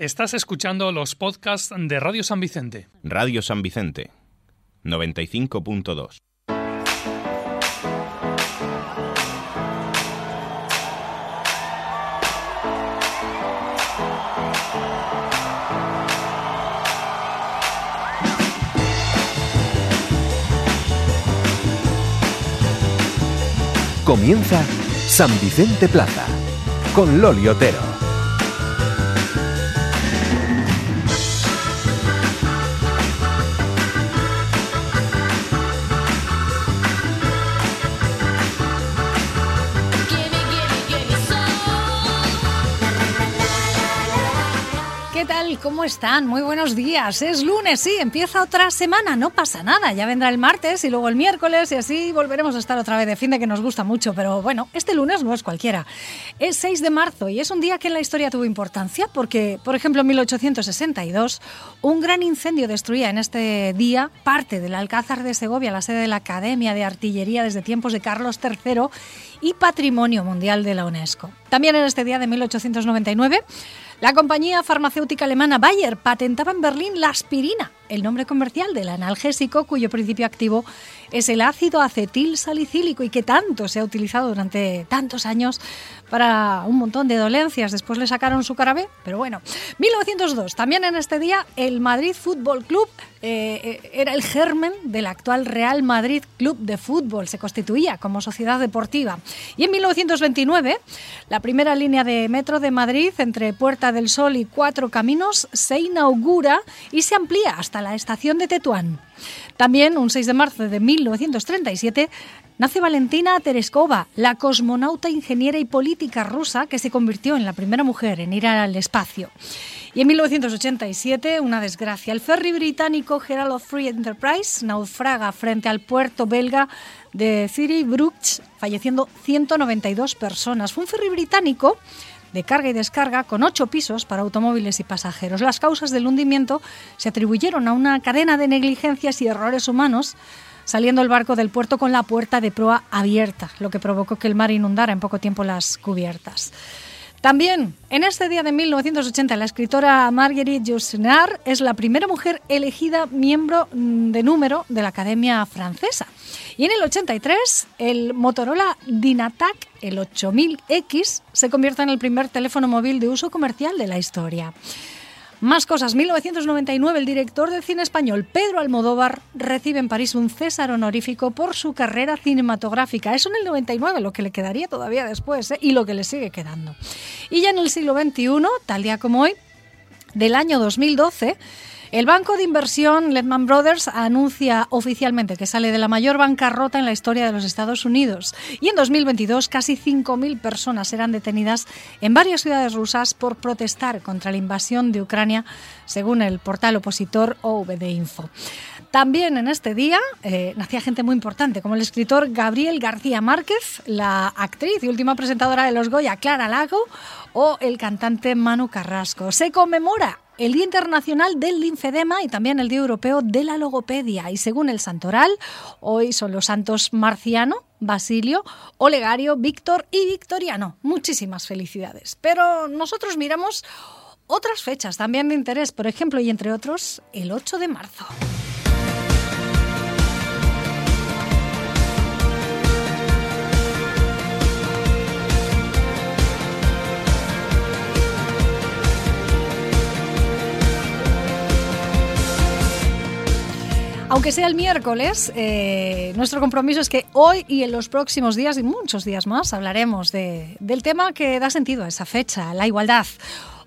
Estás escuchando los podcasts de Radio San Vicente. Radio San Vicente, 95.2. Comienza San Vicente Plaza con Loli Otero. Están? Muy buenos días. Es lunes, sí, empieza otra semana, no pasa nada. Ya vendrá el martes y luego el miércoles y así volveremos a estar otra vez de fin de que nos gusta mucho. Pero bueno, este lunes no es cualquiera. Es 6 de marzo y es un día que en la historia tuvo importancia porque, por ejemplo, en 1862, un gran incendio destruía en este día parte del Alcázar de Segovia, la sede de la Academia de Artillería desde tiempos de Carlos III y Patrimonio Mundial de la UNESCO. También en este día de 1899, la compañía farmacéutica alemana Bayer patentaba en Berlín la aspirina, el nombre comercial del analgésico cuyo principio activo es el ácido acetil salicílico y que tanto se ha utilizado durante tantos años para un montón de dolencias. Después le sacaron su carabé, pero bueno. 1902, también en este día, el Madrid Fútbol Club eh, era el germen del actual Real Madrid Club de Fútbol. Se constituía como sociedad deportiva. Y en 1929, la primera línea de metro de Madrid entre Puerta del Sol y Cuatro Caminos se inaugura y se amplía hasta la estación de Tetuán. También, un 6 de marzo de 1937, nace Valentina Tereskova, la cosmonauta, ingeniera y política rusa que se convirtió en la primera mujer en ir al espacio. Y en 1987, una desgracia, el ferry británico Herald of Free Enterprise naufraga frente al puerto belga de Bruges, falleciendo 192 personas. Fue un ferry británico de carga y descarga con ocho pisos para automóviles y pasajeros. Las causas del hundimiento se atribuyeron a una cadena de negligencias y errores humanos, saliendo el barco del puerto con la puerta de proa abierta, lo que provocó que el mar inundara en poco tiempo las cubiertas. También, en este día de 1980, la escritora Marguerite Yourcenar es la primera mujer elegida miembro de número de la Academia Francesa. Y en el 83, el Motorola Dynatac, el 8000X, se convierte en el primer teléfono móvil de uso comercial de la historia. Más cosas. 1999, el director de cine español Pedro Almodóvar recibe en París un César honorífico por su carrera cinematográfica. Eso en el 99, lo que le quedaría todavía después ¿eh? y lo que le sigue quedando. Y ya en el siglo XXI, tal día como hoy, del año 2012, el banco de inversión Lehman Brothers anuncia oficialmente que sale de la mayor bancarrota en la historia de los Estados Unidos. Y en 2022 casi 5.000 personas serán detenidas en varias ciudades rusas por protestar contra la invasión de Ucrania, según el portal opositor OVD Info. También en este día eh, nacía gente muy importante, como el escritor Gabriel García Márquez, la actriz y última presentadora de Los Goya, Clara Lago, o el cantante Manu Carrasco. Se conmemora el Día Internacional del Linfedema y también el Día Europeo de la Logopedia. Y según el Santoral, hoy son los santos Marciano, Basilio, Olegario, Víctor y Victoriano. Muchísimas felicidades. Pero nosotros miramos otras fechas también de interés, por ejemplo, y entre otros, el 8 de marzo. Aunque sea el miércoles, eh, nuestro compromiso es que hoy y en los próximos días y muchos días más hablaremos de, del tema que da sentido a esa fecha, la igualdad.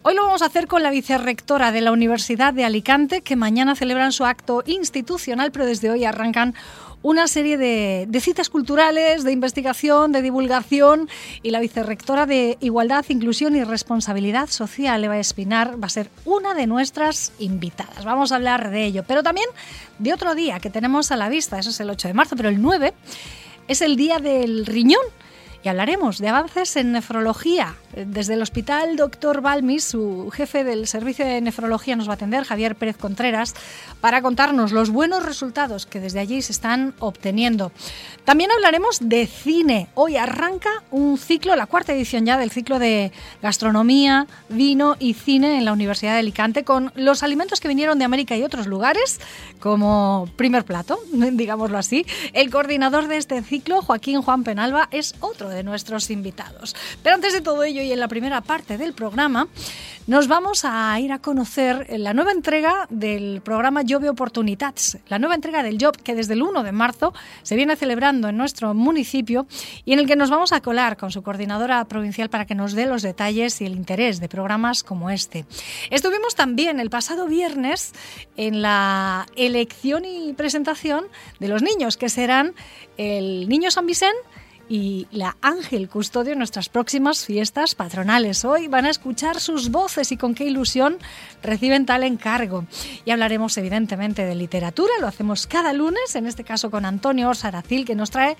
Hoy lo vamos a hacer con la vicerrectora de la Universidad de Alicante, que mañana celebran su acto institucional, pero desde hoy arrancan una serie de, citas culturales, de investigación, de divulgación y la vicerrectora de Igualdad, Inclusión y Responsabilidad Social, Eva Espinar, va a ser una de nuestras invitadas. Vamos a hablar de ello, pero también de otro día que tenemos a la vista, eso es el 8 de marzo, pero el 9 es el día del riñón. Y hablaremos de avances en nefrología. Desde el Hospital Dr. Balmis, su jefe del servicio de nefrología nos va a atender, Javier Pérez Contreras, para contarnos los buenos resultados que desde allí se están obteniendo. También hablaremos de cine. Hoy arranca un ciclo, la cuarta edición ya del ciclo de gastronomía, vino y cine en la Universidad de Alicante con los alimentos que vinieron de América y otros lugares como primer plato, digámoslo así. El coordinador de este ciclo, Joaquín Juan Penalba, es otro de nuestros invitados. Pero antes de todo ello y en la primera parte del programa, nos vamos a ir a conocer la nueva entrega del programa Jove Oportunitats, la nueva entrega del Job que desde el 1 de marzo se viene celebrando en nuestro municipio y en el que nos vamos a colar con su coordinadora provincial para que nos dé los detalles y el interés de programas como este. Estuvimos también el pasado viernes en la elección y presentación de los niños, que serán el Niño San Vicente y la Ángel Custodio en nuestras próximas fiestas patronales. Hoy van a escuchar sus voces y con qué ilusión reciben tal encargo. Y hablaremos evidentemente de literatura, lo hacemos cada lunes, en este caso con Antonio Saracil, que nos trae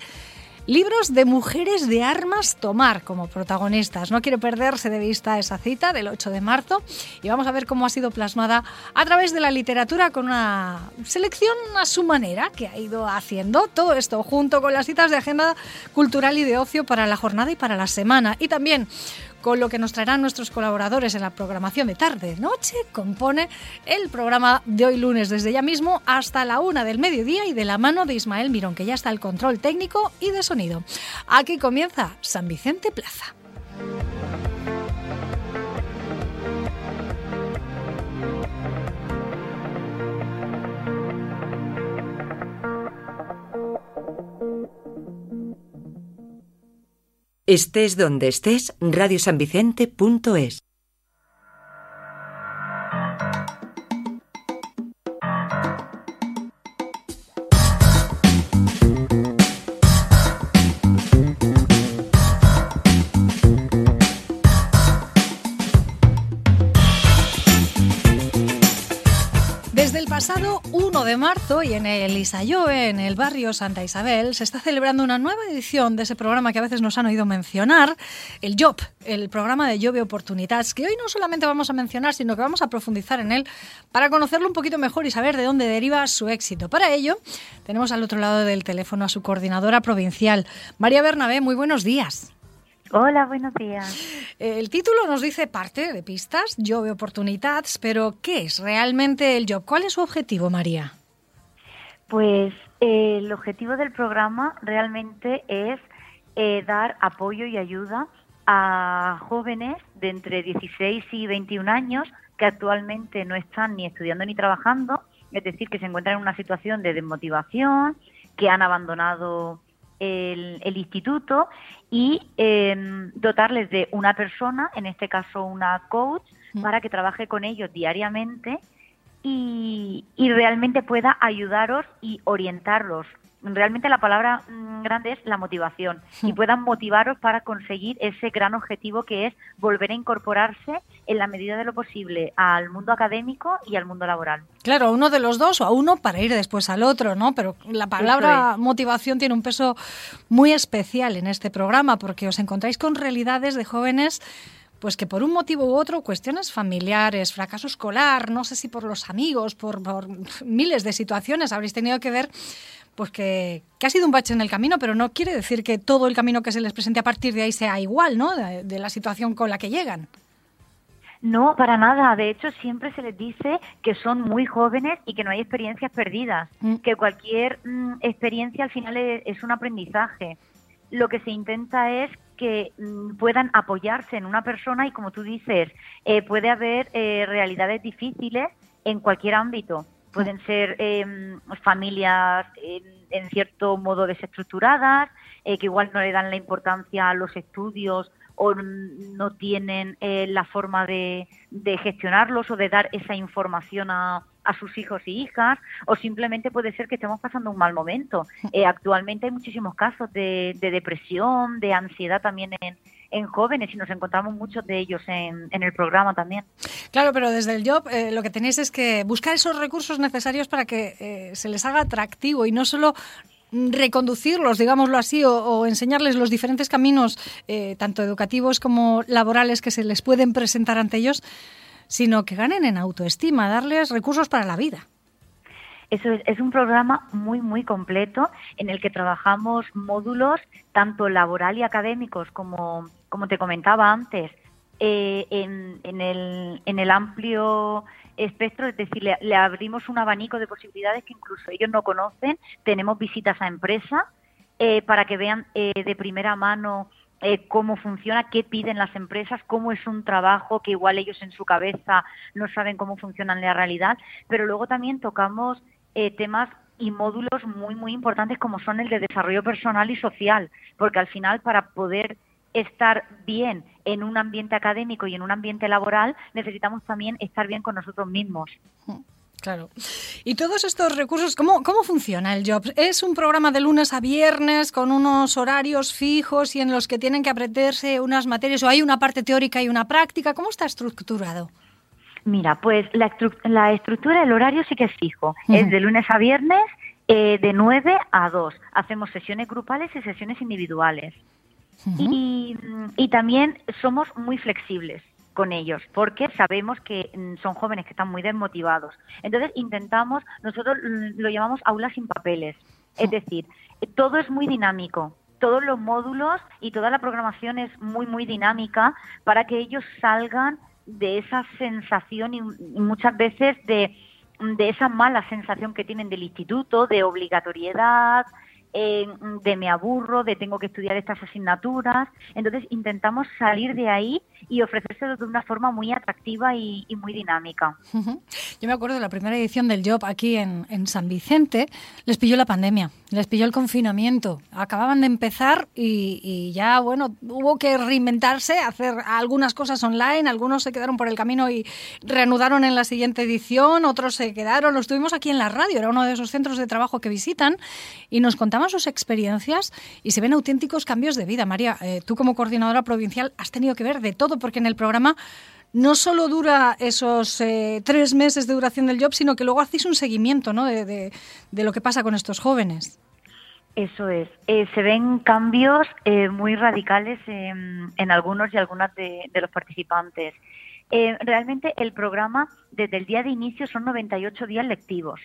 Libros de mujeres de armas tomar como protagonistas. No quiere perderse de vista esa cita del 8 de marzo y vamos a ver cómo ha sido plasmada a través de la literatura con una selección a su manera que ha ido haciendo todo esto junto con las citas de agenda cultural y de ocio para la jornada y para la semana y también con lo que nos traerán nuestros colaboradores en la programación de tarde-noche, compone el programa de hoy lunes desde ya mismo hasta la una del mediodía y de la mano de Ismael Mirón, que ya está el control técnico y de sonido. Aquí comienza San Vicente Plaza. Estés donde estés, radiosanvicente.es. 1 de marzo y en el Isayoe, en el barrio Santa Isabel, se está celebrando una nueva edición de ese programa que a veces nos han oído mencionar, el Job, el programa de Jove Oportunidades, que hoy no solamente vamos a mencionar, sino que vamos a profundizar en él para conocerlo un poquito mejor y saber de dónde deriva su éxito. Para ello, tenemos al otro lado del teléfono a su coordinadora provincial, María Bernabé. Muy buenos días. Hola, buenos días. El título nos dice parte de pistas, Job oportunidades, pero ¿qué es realmente el Job? ¿Cuál es su objetivo, María? Pues eh, el objetivo del programa realmente es eh, dar apoyo y ayuda a jóvenes de entre 16 y 21 años que actualmente no están ni estudiando ni trabajando, es decir, que se encuentran en una situación de desmotivación, que han abandonado el, instituto y em, dotarles de una persona, en este caso una coach, mm. para que trabaje con ellos diariamente y, y realmente pueda ayudaros y orientarlos realmente la palabra mm, grande es la motivación y puedan motivaros para conseguir ese gran objetivo que es volver a incorporarse en la medida de lo posible al mundo académico y al mundo laboral. Claro, uno de los dos o a uno para ir después al otro, ¿no? Pero la palabra motivación tiene un peso muy especial en este programa porque os encontráis con realidades de jóvenes pues que por un motivo u otro, cuestiones familiares, fracaso escolar, no sé si por los amigos, por, por miles de situaciones habréis tenido que ver pues que, ha sido un bache en el camino, pero no quiere decir que todo el camino que se les presente a partir de ahí sea igual, ¿no? De, la situación con la que llegan. No, para nada. De hecho, siempre se les dice que son muy jóvenes y que no hay experiencias perdidas, mm. que cualquier mm, experiencia al final es, un aprendizaje. Lo que se intenta es que mm, puedan apoyarse en una persona y, como tú dices, eh, puede haber eh, realidades difíciles en cualquier ámbito. Pueden ser em, familias en, cierto modo desestructuradas, eh, que igual no le dan la importancia a los estudios o no tienen eh, la forma de, gestionarlos o de dar esa información a, sus hijos y hijas, o simplemente puede ser que estemos pasando un mal momento. Eh, actualmente hay muchísimos casos de, de depresión, de ansiedad también en, en jóvenes y nos encontramos muchos de ellos en, el programa también. Claro, pero desde el Job eh, lo que tenéis es que buscar esos recursos necesarios para que eh, se les haga atractivo y no solo reconducirlos, digámoslo así, o, enseñarles los diferentes caminos, tanto educativos como laborales, que se les pueden presentar ante ellos, sino que ganen en autoestima, darles recursos para la vida. Eso es, es, un programa muy, muy completo en el que trabajamos módulos tanto laboral y académicos como, como te comentaba antes, eh, en, en, el, en el amplio espectro, es decir, le, abrimos un abanico de posibilidades que incluso ellos no conocen. Tenemos visitas a empresa eh, para que vean eh, de primera mano eh, cómo funciona, qué piden las empresas, cómo es un trabajo que igual ellos en su cabeza no saben cómo funciona en la realidad. Pero luego también tocamos temas y módulos muy, muy importantes como son el de desarrollo personal y social, porque al final para poder estar bien en un ambiente académico y en un ambiente laboral, necesitamos también estar bien con nosotros mismos. Claro. Y todos estos recursos, ¿cómo, ¿cómo funciona el Jobs? ¿Es un programa de lunes a viernes con unos horarios fijos y en los que tienen que aprenderse unas materias o hay una parte teórica y una práctica? ¿Cómo está estructurado? Mira, pues la, la estructura del horario sí que es fijo. Es de lunes a viernes eh, de 9 a 2. Hacemos sesiones grupales y sesiones individuales y, también somos muy flexibles con ellos, porque sabemos que mm, son jóvenes que están muy desmotivados. Entonces intentamos, nosotros lo llamamos aulas sin papeles, es decir, todo es muy dinámico, todos los módulos y toda la programación es muy, muy dinámica para que ellos salgan de esa sensación y, muchas veces de, de esa mala sensación que tienen del instituto, de obligatoriedad, de me aburro, de tengo que estudiar estas asignaturas. Entonces intentamos salir de ahí y ofrecérselo de una forma muy atractiva y, muy dinámica. Yo me acuerdo de la primera edición del Job aquí en, San Vicente, les pilló la pandemia, les pilló el confinamiento. Acababan de empezar y, ya, bueno, hubo que reinventarse, hacer algunas cosas online, algunos se quedaron por el camino y reanudaron en la siguiente edición, otros se quedaron, los tuvimos aquí en la radio, era uno de esos centros de trabajo que visitan y nos contaban sus experiencias y se ven auténticos cambios de vida. María, eh, tú como coordinadora provincial has tenido que ver de todo porque en el programa no solo dura esos eh, tres meses de duración del job, sino que luego hacéis un seguimiento ¿no? de, lo que pasa con estos jóvenes. Eso es. Eh, se ven cambios eh, muy radicales en, algunos y algunas de, los participantes. realmente el programa, desde el día de inicio, son 98 días lectivos,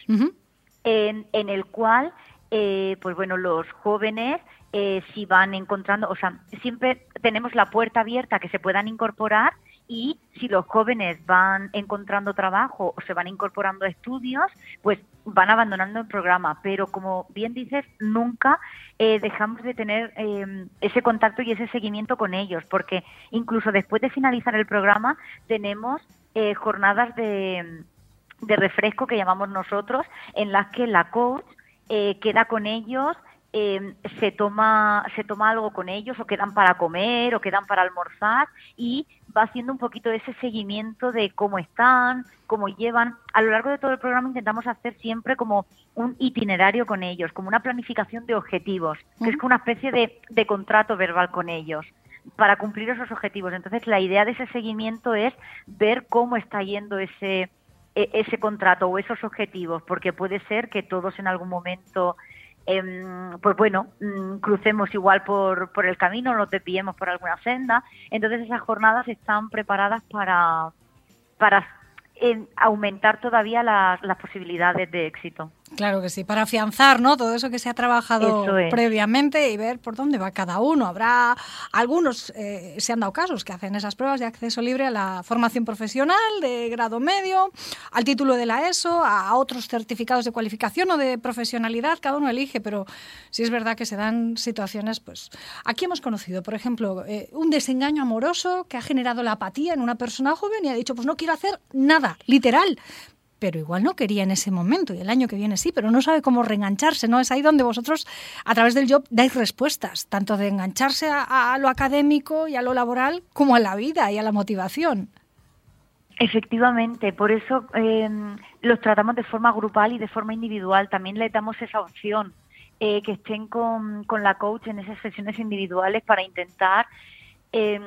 en, en, el cual, pues bueno, los jóvenes eh, si van encontrando, o sea, siempre tenemos la puerta abierta que se puedan incorporar y si los jóvenes van encontrando trabajo o se van incorporando a estudios, pues van abandonando el programa. Pero como bien dices, nunca eh, dejamos de tener em, ese contacto y ese seguimiento con ellos, porque incluso después de finalizar el programa tenemos eh, jornadas de, de refresco que llamamos nosotros, en las que la coach queda con ellos Em, se toma se toma algo con ellos o quedan para comer o quedan para almorzar y va haciendo un poquito ese seguimiento de cómo están, cómo llevan. A lo largo de todo el programa intentamos hacer siempre como un itinerario con ellos, como una planificación de objetivos, que es como una especie de, de contrato verbal con ellos para cumplir esos objetivos. Entonces la idea de ese seguimiento es ver cómo está yendo ese e, ese contrato o esos objetivos, porque puede ser que todos en algún momento Em, pues bueno, mm, crucemos igual por, por el camino, nos desviemos por alguna senda. Entonces esas jornadas están preparadas para, para aumentar todavía las posibilidades de éxito. Claro que sí, para afianzar ¿no? todo eso que se ha trabajado previamente y ver por dónde va cada uno. Habrá algunos, eh, se han dado casos, que hacen esas pruebas de acceso libre a la formación profesional de grado medio, al título de la ESO, a otros certificados de cualificación o de profesionalidad, cada uno elige, pero sí es verdad que se dan situaciones, pues aquí hemos conocido, por ejemplo, eh, un desengaño amoroso que ha generado la apatía en una persona joven y ha dicho, pues no quiero hacer nada, literal, pero igual no quería en ese momento y el año que viene sí, pero no sabe cómo reengancharse, ¿no? Es ahí donde vosotros, a través del job, dais respuestas, tanto de engancharse a, lo académico y a lo laboral, como a la vida y a la motivación. Efectivamente, por eso em, los tratamos de forma grupal y de forma individual. También le damos esa opción, eh, que estén con, con la coach en esas sesiones individuales para intentar eh,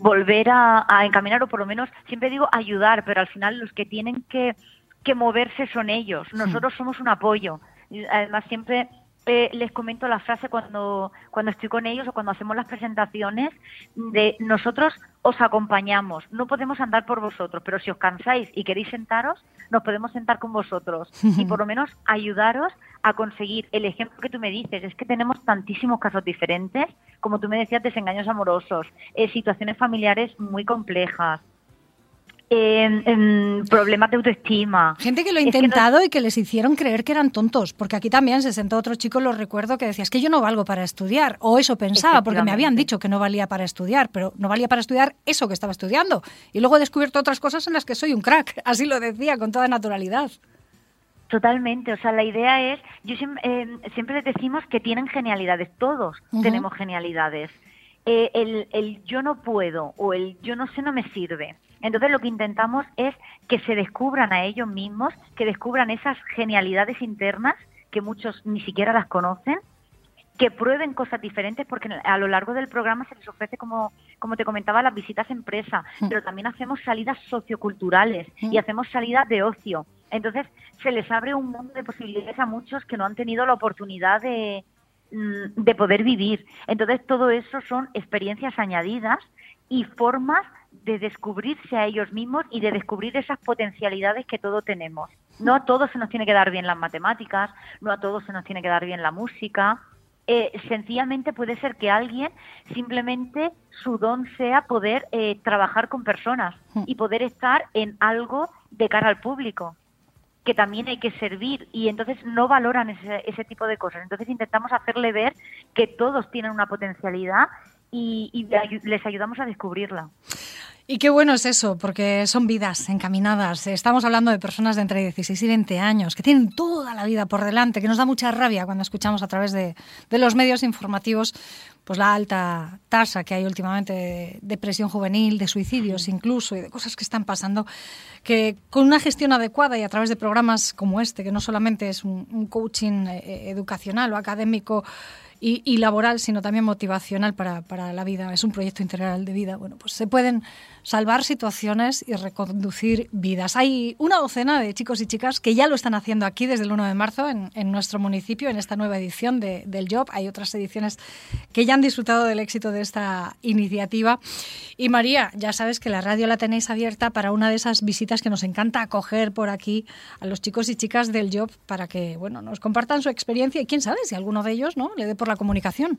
volver a, encaminar o por lo menos, siempre digo ayudar, pero al final los que tienen que, que moverse son ellos. Nosotros somos un apoyo. Además, siempre eh, les comento la frase cuando, cuando estoy con ellos o cuando hacemos las presentaciones de nosotros os acompañamos, no podemos andar por vosotros, pero si os cansáis y queréis sentaros, nos podemos sentar con vosotros y por lo menos ayudaros a conseguir el ejemplo que tú me dices. Es que tenemos tantísimos casos diferentes, como tú me decías, desengaños amorosos, eh, situaciones familiares muy complejas, en, problemas de autoestima. Gente que lo ha intentado y que les hicieron creer que eran tontos, porque aquí también se sentó otro chico, lo recuerdo, que decía, es que yo no valgo para estudiar, o eso pensaba, porque me habían dicho que no valía para estudiar, pero no valía para estudiar eso que estaba estudiando. Y luego he descubierto otras cosas en las que soy un crack, así lo decía, con toda naturalidad. Totalmente, o sea, la idea es, yo siempre, eh, siempre les decimos que tienen genialidades, todos tenemos genialidades. Eh, el, el yo no puedo o el yo no sé no me sirve entonces lo que intentamos es que se descubran a ellos mismos, que descubran esas genialidades internas que muchos ni siquiera las conocen, que prueben cosas diferentes porque a lo largo del programa se les ofrece, como, como te comentaba, las visitas empresa, mm. pero también hacemos salidas socioculturales y hacemos salidas de ocio. Entonces se les abre un mundo de posibilidades a muchos que no han tenido la oportunidad de, mm, de poder vivir. Entonces todo eso son experiencias añadidas y formas de descubrirse a ellos mismos y de descubrir esas potencialidades que todos tenemos. No a todos se nos tiene que dar bien las matemáticas, no a todos se nos tiene que dar bien la música. Eh, sencillamente puede ser que alguien simplemente su don sea poder eh, trabajar con personas hmm. y poder estar en algo de cara al público que también hay que servir y entonces no valoran ese, ese tipo de cosas. Entonces intentamos hacerle ver que todos tienen una potencialidad y, les ayudamos a descubrirla. Y qué bueno es eso, porque son vidas encaminadas. Estamos hablando de personas de entre 16 y 20 años, que tienen toda la vida por delante, que nos da mucha rabia cuando escuchamos a través de, los medios informativos pues la alta tasa que hay últimamente de depresión juvenil, de suicidios incluso, y de cosas que están pasando, que con una gestión adecuada y a través de programas como este, que no solamente es un, coaching eh, educacional o académico, y, laboral, sino también motivacional para, para, la vida. Es un proyecto integral de vida. Bueno, pues se pueden salvar situaciones y reconducir vidas. Hay una docena de chicos y chicas que ya lo están haciendo aquí desde el 1 de marzo en, nuestro municipio, en esta nueva edición de, del Job. Hay otras ediciones que ya han disfrutado del éxito de esta iniciativa. Y María, ya sabes que la radio la tenéis abierta para una de esas visitas que nos encanta acoger por aquí a los chicos y chicas del Job para que bueno, nos compartan su experiencia y quién sabe si alguno de ellos ¿no? le dé por la comunicación.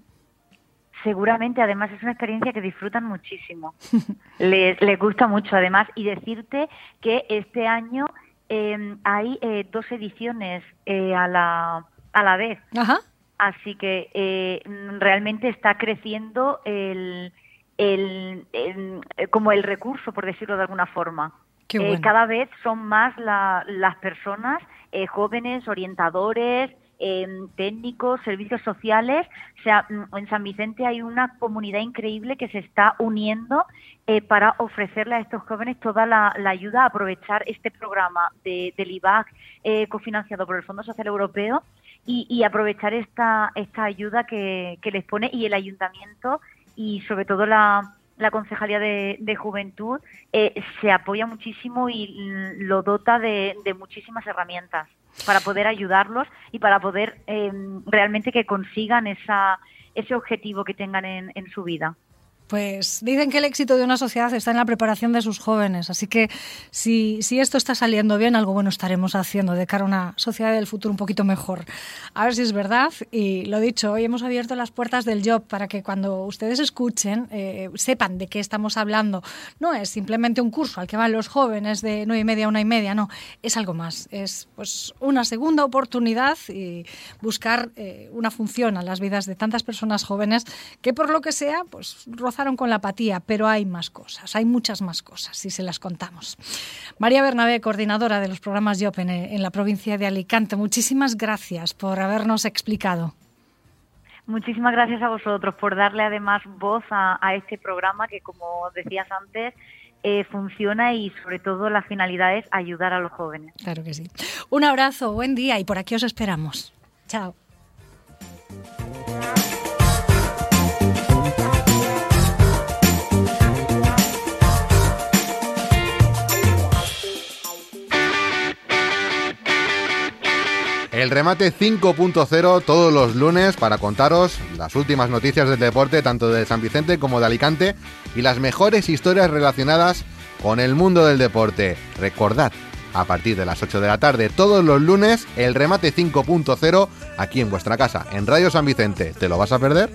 Seguramente, además es una experiencia que disfrutan muchísimo. les, les gusta mucho, además, y decirte que este año em, hay eh, dos ediciones eh, a, la, a la vez. Así que eh, realmente está creciendo el, el, como el recurso, por decirlo de alguna forma. cada vez son más las personas, jóvenes, orientadores, técnicos, servicios sociales. O sea, mm, en San Vicente hay una comunidad increíble que se está uniendo eh, para ofrecerle a estos jóvenes toda la, ayuda a aprovechar este programa de, del IBAC eh, cofinanciado por el Fondo Social Europeo y, aprovechar esta, esta ayuda que, les pone y el ayuntamiento y sobre todo la, la Concejalía de, Juventud eh, se apoya muchísimo y lo dota de muchísimas herramientas para poder ayudarlos y para poder eh, realmente que consigan esa, ese objetivo que tengan en, en su vida. Pues dicen que el éxito de una sociedad está en la preparación de sus jóvenes, así que si, si, esto está saliendo bien, algo bueno estaremos haciendo de cara a una sociedad del futuro un poquito mejor. A ver si es verdad. Y lo dicho, hoy hemos abierto las puertas del job para que cuando ustedes escuchen eh, sepan de qué estamos hablando. No es simplemente un curso al que van los jóvenes de nueve y media a una y media, no, es algo más. Es pues una segunda oportunidad y buscar eh, una función a las vidas de tantas personas jóvenes que por lo que sea, pues con la apatía, pero hay más cosas, hay muchas más cosas, si se las contamos. María Bernabé, coordinadora de los programas YOP en, la provincia de Alicante, muchísimas gracias por habernos explicado. Muchísimas gracias a vosotros por darle además voz a, este programa que, como decías antes, eh, funciona y sobre todo la finalidad es ayudar a los jóvenes. Claro que sí. Un abrazo, buen día y por aquí os esperamos. Chao. El remate 5.0 todos los lunes para contaros las últimas noticias del deporte, tanto de San Vicente como de Alicante, y las mejores historias relacionadas con el mundo del deporte. Recordad, a partir de las 8 de la tarde todos los lunes, el remate 5.0 aquí en vuestra casa, en Radio San Vicente. ¿Te lo vas a perder?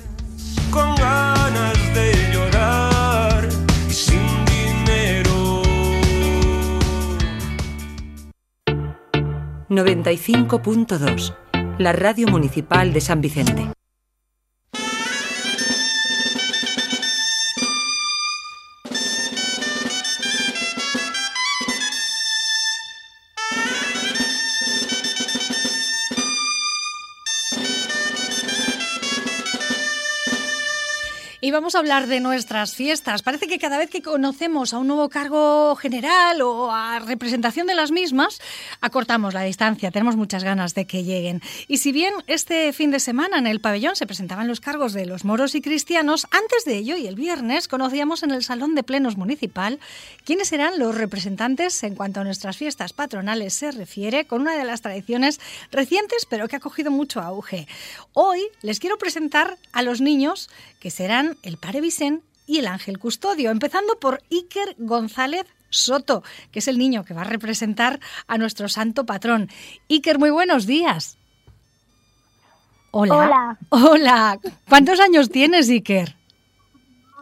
95.2. La radio municipal de San Vicente. Vamos a hablar de nuestras fiestas. Parece que cada vez que conocemos a un nuevo cargo general o a representación de las mismas, acortamos la distancia. Tenemos muchas ganas de que lleguen. Y si bien este fin de semana en el pabellón se presentaban los cargos de los moros y cristianos, antes de ello y el viernes conocíamos en el Salón de Plenos Municipal quiénes eran los representantes en cuanto a nuestras fiestas patronales se refiere, con una de las tradiciones recientes pero que ha cogido mucho auge. Hoy les quiero presentar a los niños que serán el Pare Vicent y el Ángel Custodio, empezando por Iker González Soto, que es el niño que va a representar a nuestro santo patrón. Iker, muy buenos días. Hola. Hola. Hola. ¿Cuántos años tienes, Iker?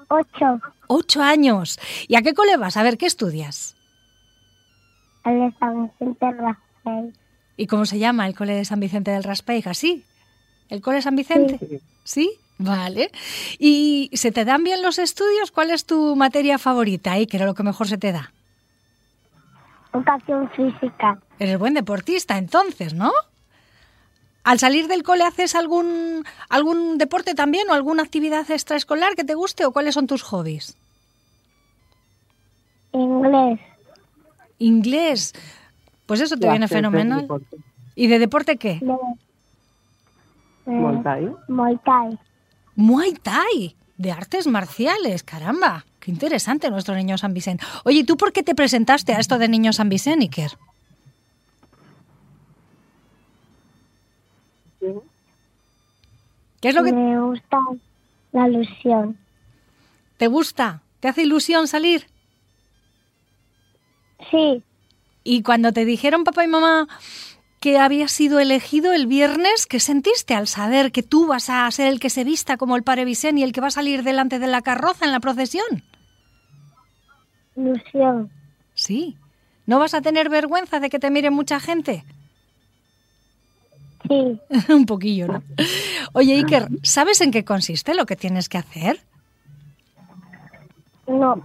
Ocho. Ocho años. ¿Y a qué cole vas? A ver, ¿qué estudias? Al de San Vicente Rafael. ¿Y cómo se llama el cole de San Vicente del Raspeig? ¿Así? ¿El cole San Vicente? ¿Sí? Vale. ¿Y se te dan bien los estudios? ¿Cuál es tu materia favorita, Iker, o lo que mejor se te da? Educación física. Eres buen deportista, entonces, ¿no? ¿Al salir del cole haces algún, algún deporte también o alguna actividad extraescolar que te guste o cuáles son tus hobbies? Inglés. Inglés. Pues eso te viene fenomenal. ¿Y de deporte qué? De, eh, Muay Thai. Muay Thai. De artes marciales, caramba. Qué interesante nuestro niño San Vicente. Oye, ¿y tú por qué te presentaste a esto de niño San Vicente, Iker? ¿Qué es lo que Me gusta la ilusión. te gusta? ¿Te hace ilusión salir? Sí, Y cuando te dijeron papá y mamá que habías sido elegido el viernes, ¿qué sentiste al saber que tú vas a ser el que se vista como el Padre Vicente y el que va a salir delante de la carroza en la procesión? ilusión. Sí. ¿No vas a tener vergüenza de que te mire mucha gente? Sí, Un poquillo, ¿no? Oye, Iker, ¿sabes en qué consiste lo que tienes que hacer? no.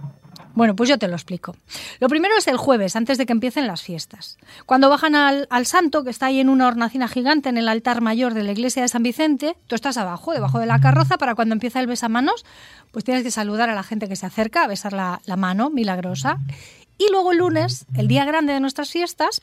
Bueno, pues yo te lo explico. Lo primero es el jueves, antes de que empiecen las fiestas. Cuando bajan al, al santo, que está ahí en una hornacina gigante en el altar mayor de la iglesia de San Vicente, tú estás abajo, debajo de la carroza, para cuando empieza el besamanos, pues tienes que saludar a la gente que se acerca, a besar la, la mano milagrosa. Y luego el lunes, el día grande de nuestras fiestas,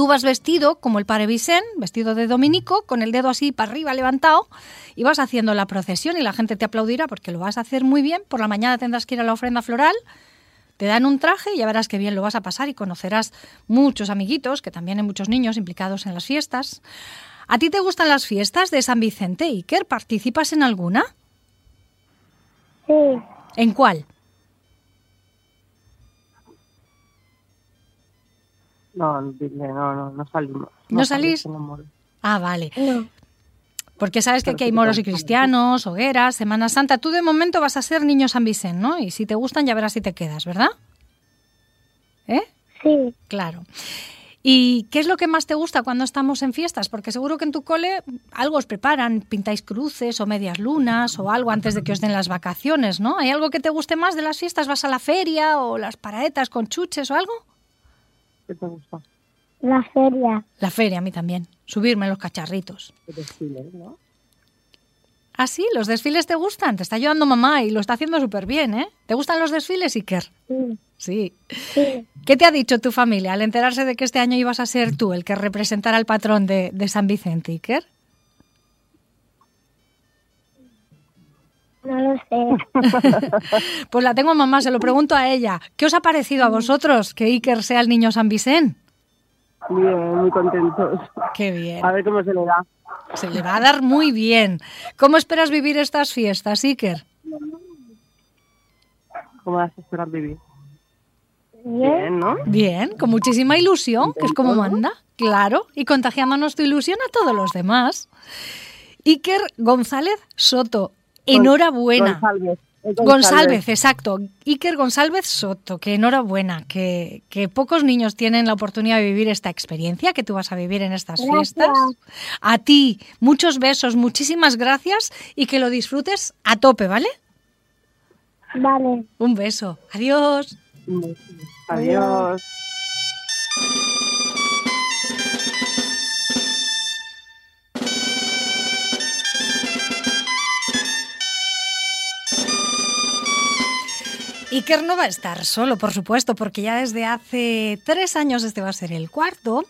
Tú vas vestido como el Padre Vicent, vestido de dominico, con el dedo así para arriba levantado, y vas haciendo la procesión y la gente te aplaudirá porque lo vas a hacer muy bien. Por la mañana tendrás que ir a la ofrenda floral, te dan un traje y ya verás qué bien lo vas a pasar y conocerás muchos amiguitos, que también hay muchos niños implicados en las fiestas. ¿A ti te gustan las fiestas de San Vicente, Iker? ¿Participas en alguna? Sí, ¿En cuál? No, dile, no, no, no salimos. ¿No salís? salimos, Ah, vale. no. Porque sabes que aquí hay moros y cristianos, hogueras, Semana Santa. Tú de momento vas a ser niño San Vicente, ¿no? Y si te gustan ya verás si te quedas, ¿verdad? ¿Eh? Sí, Claro. ¿Y qué es lo que más te gusta cuando estamos en fiestas? Porque seguro que en tu cole algo os preparan, pintáis cruces o medias lunas o algo antes de que os den las vacaciones, ¿no? ¿Hay algo que te guste más de las fiestas? ¿Vas a la feria o las paraetas con chuches o algo? ¿Qué te gusta? la feria. La feria, a mí también. Subirme en los cacharritos. El desfile, ¿no? ¿Ah, sí? ¿Los desfiles te gustan? Te está ayudando mamá y lo está haciendo súper bien, ¿eh? ¿Te gustan los desfiles, Iker? Sí, Sí. sí. ¿Qué te ha dicho tu familia al enterarse de que este año ibas a ser tú el que representara al patrón de, de San Vicente, Iker? No lo sé. Pues la tengo a mamá, se lo pregunto a ella. ¿Qué os ha parecido a vosotros que Iker sea el niño San Vicente? Bien, muy contentos. Qué bien. A ver cómo se le da. Se le va a dar muy bien. ¿Cómo esperas vivir estas fiestas, Iker? ¿Cómo vas a esperar vivir? Bien. Bien, ¿no? Bien, con muchísima ilusión, que es como manda, claro, y contagiándonos tu ilusión a todos los demás. Iker González Soto, enhorabuena. González. Exacto. Iker González Soto, que enhorabuena, que, que pocos niños tienen la oportunidad de vivir esta experiencia que tú vas a vivir en estas Gracias. fiestas. A ti, muchos besos, muchísimas gracias y que lo disfrutes a tope, ¿vale? Vale. Un beso. Adiós. Adiós. Iker no va a estar solo, por supuesto, porque ya desde hace tres años, este va a ser el cuarto,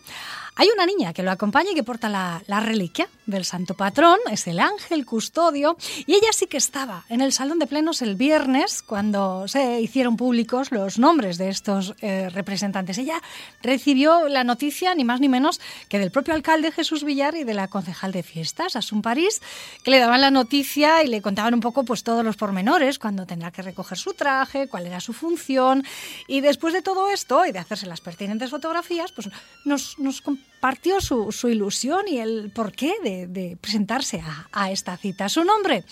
hay una niña que lo acompaña y que porta la, la reliquia del santo patrón, es el ángel custodio, y ella sí que estaba en el salón de plenos el viernes cuando se hicieron públicos los nombres de estos eh, representantes. Ella recibió la noticia ni más ni menos que del propio alcalde Jesús Villar y de la concejal de fiestas, Asun París, que le daban la noticia y le contaban un poco pues todos los pormenores, cuándo tendrá que recoger su traje, cuál era su función, y después de todo esto y de hacerse las pertinentes fotografías, pues nos, nos compartió su, su ilusión y el porqué de, de presentarse a, a esta cita. Su nombre,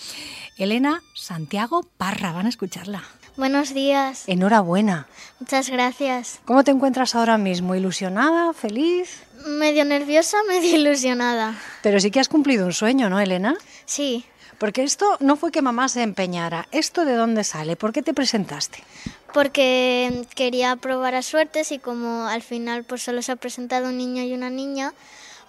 Elena Santiago Parra, van a escucharla. Buenos días. Enhorabuena. Muchas gracias. ¿Cómo te encuentras ahora mismo? ¿Ilusionada? ¿Feliz? Medio nerviosa, medio ilusionada. Pero sí que has cumplido un sueño, ¿no, Elena? Sí, Porque esto no fue que mamá se empeñara. ¿Esto de dónde sale? ¿Por qué te presentaste? porque quería probar a suertes y como al final pues solo se ha presentado un niño y una niña,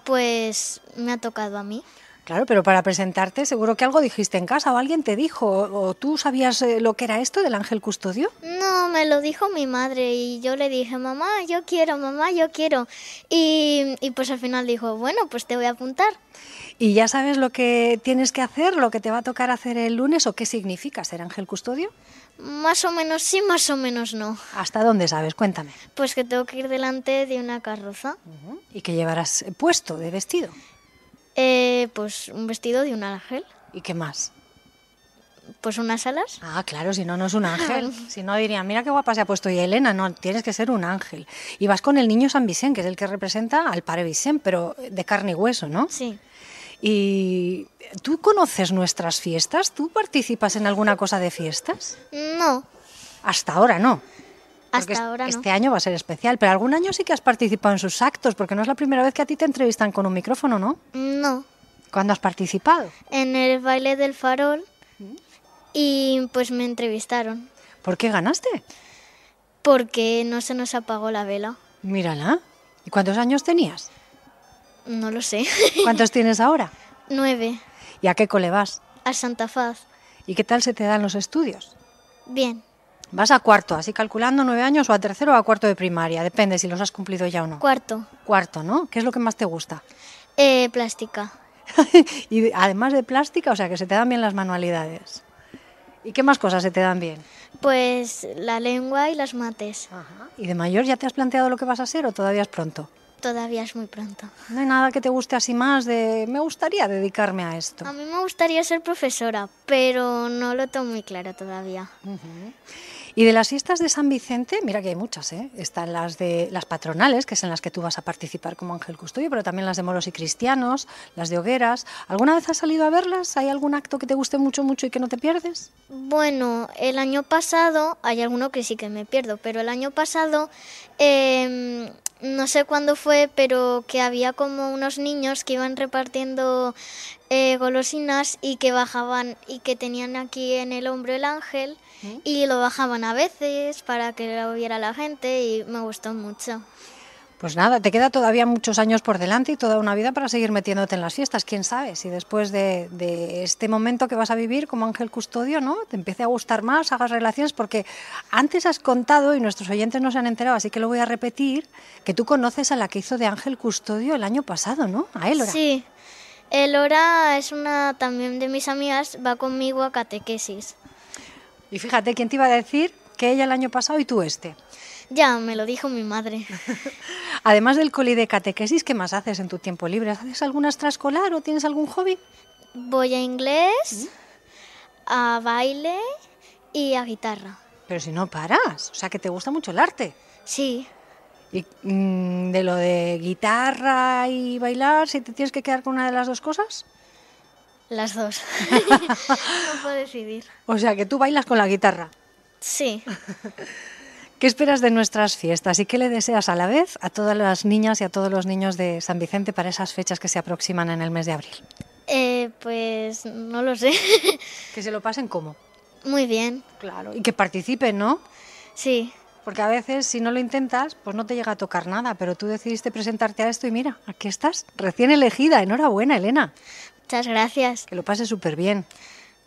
pues me ha tocado a mí. Claro, pero para presentarte seguro que algo dijiste en casa o alguien te dijo o, tú sabías eh, lo que era esto del ángel custodio. No, me lo dijo mi madre y yo le dije, mamá, yo quiero, mamá, yo quiero. Y, y pues al final dijo, bueno, pues te voy a apuntar. ¿Y ya sabes lo que tienes que hacer, lo que te va a tocar hacer el lunes o qué significa ser ángel custodio? Más o menos sí, más o menos no. ¿Hasta dónde sabes? Cuéntame. Pues que tengo que ir delante de una carroza. ¿Y qué llevarás puesto de vestido? Eh, pues un vestido de un ángel. ¿Y qué más? Pues unas alas. Ah, claro, si no, no es un ángel. Si no, dirían, mira qué guapa se ha puesto y Elena. No, tienes que ser un ángel. Y vas con el niño San Vicente, que es el que representa al Pare Vicente, pero de carne y hueso, ¿no? Sí. ¿Y tú conoces nuestras fiestas? ¿Tú participas en alguna cosa de fiestas? No, Hasta ahora no. hasta Porque ahora no. este año va a ser especial, pero algún año sí que has participado en sus actos, porque no es la primera vez que a ti te entrevistan con un micrófono, ¿no? No, ¿Cuándo has participado? en el baile del farol y pues me entrevistaron ¿Por qué ganaste? porque no se nos apagó la vela. Mírala. ¿Y cuántos años tenías? No lo sé. ¿Cuántos tienes ahora? Nueve. ¿Y a qué cole vas? A Santa Faz. ¿Y qué tal se te dan los estudios? Bien. Vas a cuarto, así calculando nueve años, o a tercero o a cuarto de primaria, depende si los has cumplido ya o no. Cuarto. Cuarto, ¿no? ¿Qué es lo que más te gusta? Eh, plástica. y de- además de plástica, o sea, que se te dan bien las manualidades. ¿Y qué más cosas se te dan bien? Pues la lengua y las mates. ¿Y de mayor ya te has planteado lo que vas a ser o todavía es pronto? Todavía es muy pronto. No hay nada que te guste así más de... Me gustaría dedicarme a esto. A mí me gustaría ser profesora, pero no lo tengo muy claro todavía. Y de las fiestas de San Vicente, mira que hay muchas, ¿eh? Están las de las patronales, que es en las que tú vas a participar como ángel custodio, pero también las de moros y cristianos, las de hogueras. ¿Alguna vez has salido a verlas? ¿Hay algún acto que te guste mucho, mucho y que no te pierdes? Bueno, el año pasado, hay alguno que sí que me pierdo, pero el año pasado, em, no sé cuándo fue, pero que había como unos niños que iban repartiendo eh, golosinas y que bajaban y que tenían aquí en el hombro el ángel y lo bajaban a veces para que lo viera la gente y me gustó mucho. Pues nada, te queda todavía muchos años por delante y toda una vida para seguir metiéndote en las fiestas. ¿Quién sabe si después de, de este momento que vas a vivir como ángel custodio, ¿no? Te empiece a gustar más, hagas relaciones, porque antes has contado, y nuestros oyentes no se han enterado, así que lo voy a repetir, que tú conoces a la que hizo de ángel custodio el año pasado, ¿no? A Elora. Sí, Elora es una también de mis amigas, va conmigo a catequesis. Y fíjate, ¿quién te iba a decir que ella el año pasado y tú este? Ya, me lo dijo mi madre. Además del coli de catequesis, ¿qué más haces en tu tiempo libre? ¿Haces alguna extraescolar o tienes algún hobby? Voy a inglés, a baile y a guitarra. Pero si no paras, o sea que te gusta mucho el arte. Sí, Y mm, de lo de guitarra y bailar, si te tienes que quedar con una de las dos cosas. las dos. no puedo decidir. O sea que tú bailas con la guitarra. Sí. ¿Qué esperas de nuestras fiestas y qué le deseas a la vez a todas las niñas y a todos los niños de San Vicente para esas fechas que se aproximan en el mes de abril? Eh, pues no lo sé. Que se lo pasen como. Muy bien. Claro. Y que participen, ¿no? Sí. Porque a veces si no lo intentas, pues no te llega a tocar nada, pero tú decidiste presentarte a esto y mira, aquí estás, recién elegida. Enhorabuena, Elena. Muchas gracias. Que lo pases súper bien.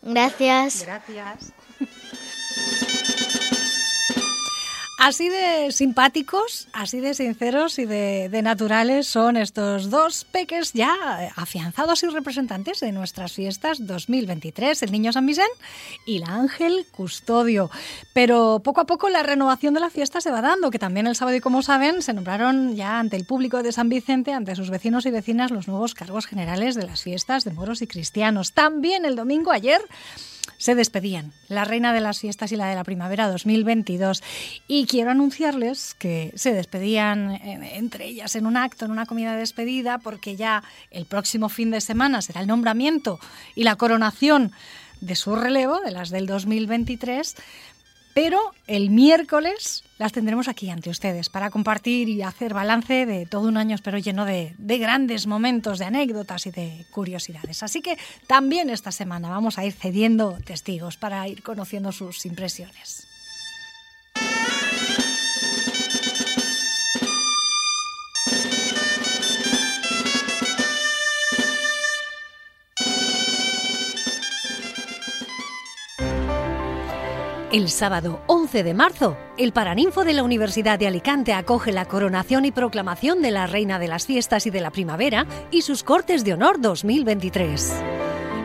Gracias. Gracias. Así de simpáticos, así de sinceros y de, naturales son estos dos peques ya afianzados y representantes de nuestras fiestas 2023, el Niño San Vicente y la Ángel Custodio. Pero poco a poco la renovación de la fiesta se va dando, que también el sábado, como saben, se nombraron ya ante el público de San Vicente, ante sus vecinos y vecinas, los nuevos cargos generales de las fiestas de moros y cristianos. También el domingo ayer se despedían, la reina de las fiestas y la de la primavera 2022. Y quiero anunciarles que se despedían entre ellas en un acto, en una comida de despedida, porque ya el próximo fin de semana será el nombramiento y la coronación de su relevo, de las del 2023. Pero el miércoles las tendremos aquí ante ustedes para compartir y hacer balance de todo un año, espero, lleno de, de, grandes momentos, de anécdotas y de curiosidades. Así que también esta semana vamos a ir cediendo testigos para ir conociendo sus impresiones. El sábado 11 de marzo, el Paraninfo de la Universidad de Alicante acoge la coronación y proclamación de la Reina de las Fiestas y de la Primavera y sus Cortes de Honor 2023.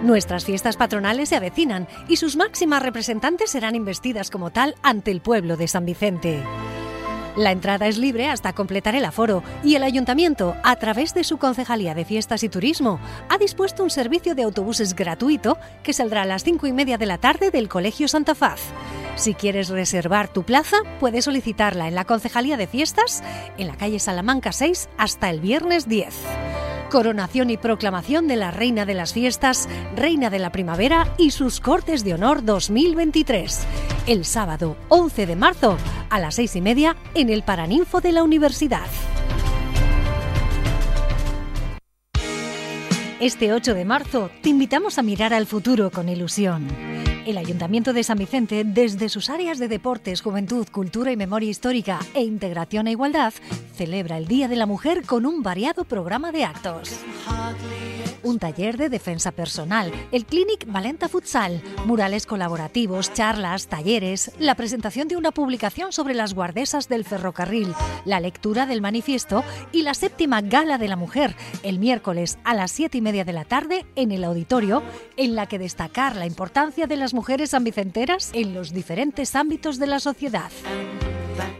Nuestras fiestas patronales se avecinan y sus máximas representantes serán investidas como tal ante el pueblo de San Vicente. La entrada es libre hasta completar el aforo y el ayuntamiento, a través de su Concejalía de Fiestas y Turismo, ha dispuesto un servicio de autobuses gratuito que saldrá a las cinco y media de la tarde del Colegio Santa Faz. Si quieres reservar tu plaza, puedes solicitarla en la Concejalía de Fiestas, en la calle Salamanca 6, hasta el viernes 10. Coronación y proclamación de la Reina de las Fiestas, Reina de la Primavera y sus Cortes de Honor 2023. El sábado 11 de marzo a las seis y media en el Paraninfo de la Universidad. Este 8 de marzo te invitamos a mirar al futuro con ilusión. El Ayuntamiento de San Vicente, desde sus áreas de deportes, juventud, cultura y memoria histórica e integración e igualdad, celebra el Día de la Mujer con un variado programa de actos. Un taller de defensa personal, el Clinic Valenta Futsal, murales colaborativos, charlas, talleres, la presentación de una publicación sobre las guardesas del ferrocarril, la lectura del manifiesto y la séptima Gala de la Mujer, el miércoles a las siete y media de la tarde en el auditorio, en la que destacar la importancia de las mujeres sanvicenteras en los diferentes ámbitos de la sociedad.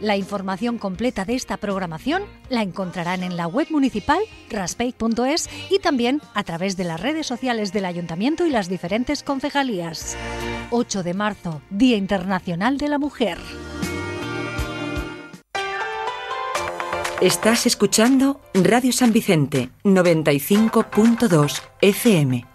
La información completa de esta programación la encontrarán en la web municipal raspey.es y también a través de las redes sociales del ayuntamiento y las diferentes concejalías. 8 de marzo, Día Internacional de la Mujer. Estás escuchando Radio San Vicente 95.2 FM.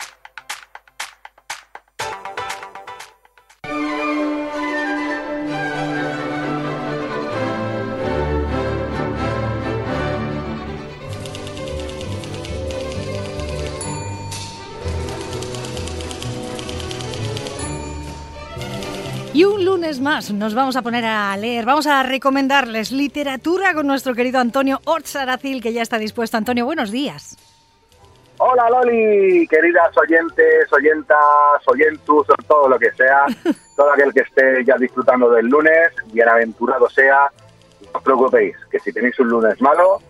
Más nos vamos a poner a leer, vamos a recomendarles literatura con nuestro querido Antonio Ortzaracil, que ya está dispuesto. Antonio, buenos días. Hola Loli, queridas oyentes, oyentas, oyentus, o todo lo que sea, todo aquel que esté ya disfrutando del lunes, bienaventurado sea, no os preocupéis, que si tenéis un lunes malo,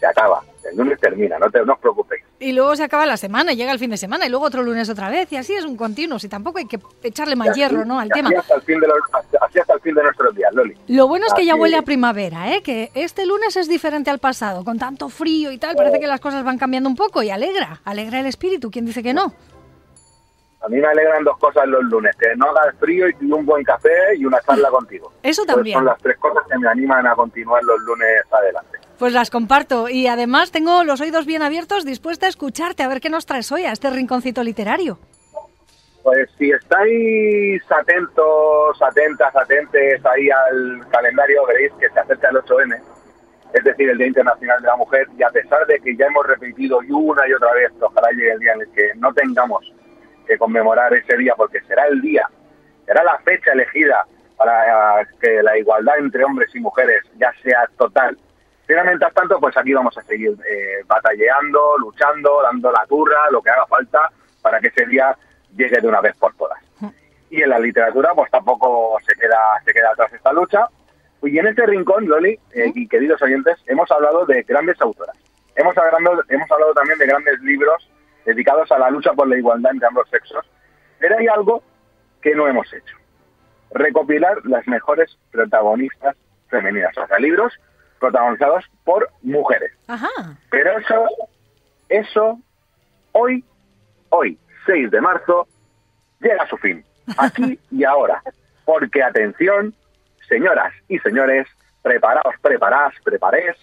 se acaba, el lunes termina, no, te, no os preocupéis. y luego se acaba la semana, llega el fin de semana, y luego otro lunes otra vez, y así es un continuo. Y tampoco hay que echarle más hierro, ¿no? Al tema. Así hasta, el fin de los, así hasta el fin de nuestros días, Loli. Lo bueno es que ya huele a primavera, ¿eh? Que este lunes es diferente al pasado, con tanto frío y tal, parece que las cosas van cambiando un poco y alegra, alegra el espíritu. ¿Quién dice que no? A mí me alegran dos cosas los lunes, que no haga frío y un buen café y una charla contigo. Eso también. son las tres cosas que me animan a continuar los lunes adelante. Pues las comparto y además tengo los oídos bien abiertos, dispuesta a escucharte, a ver qué nos traes hoy a este rinconcito literario. Pues si estáis atentos, atentas, atentes ahí al calendario, veréis que se acerca el 8M, es decir, el Día Internacional de la Mujer, y a pesar de que ya hemos repetido una y otra vez, ojalá llegue el día en el que no tengamos que conmemorar ese día, porque será el día, será la fecha elegida para que la igualdad entre hombres y mujeres ya sea total. Pero mientras tanto, pues aquí vamos a seguir eh, batalleando, luchando, dando la turra, lo que haga falta para que ese día llegue de una vez por todas. Y en la literatura, pues tampoco se queda, se queda atrás esta lucha. Y en este rincón, Loli eh, y queridos oyentes, hemos hablado de grandes autoras. Hemos hablado, hemos hablado también de grandes libros dedicados a la lucha por la igualdad entre ambos sexos. Pero hay algo que no hemos hecho. Recopilar las mejores protagonistas femeninas. O sea, libros protagonizados por mujeres. Ajá. Pero eso, eso, hoy, hoy, 6 de marzo, llega a su fin. Aquí y ahora. Porque, atención, señoras y señores, preparaos, preparadas, preparés.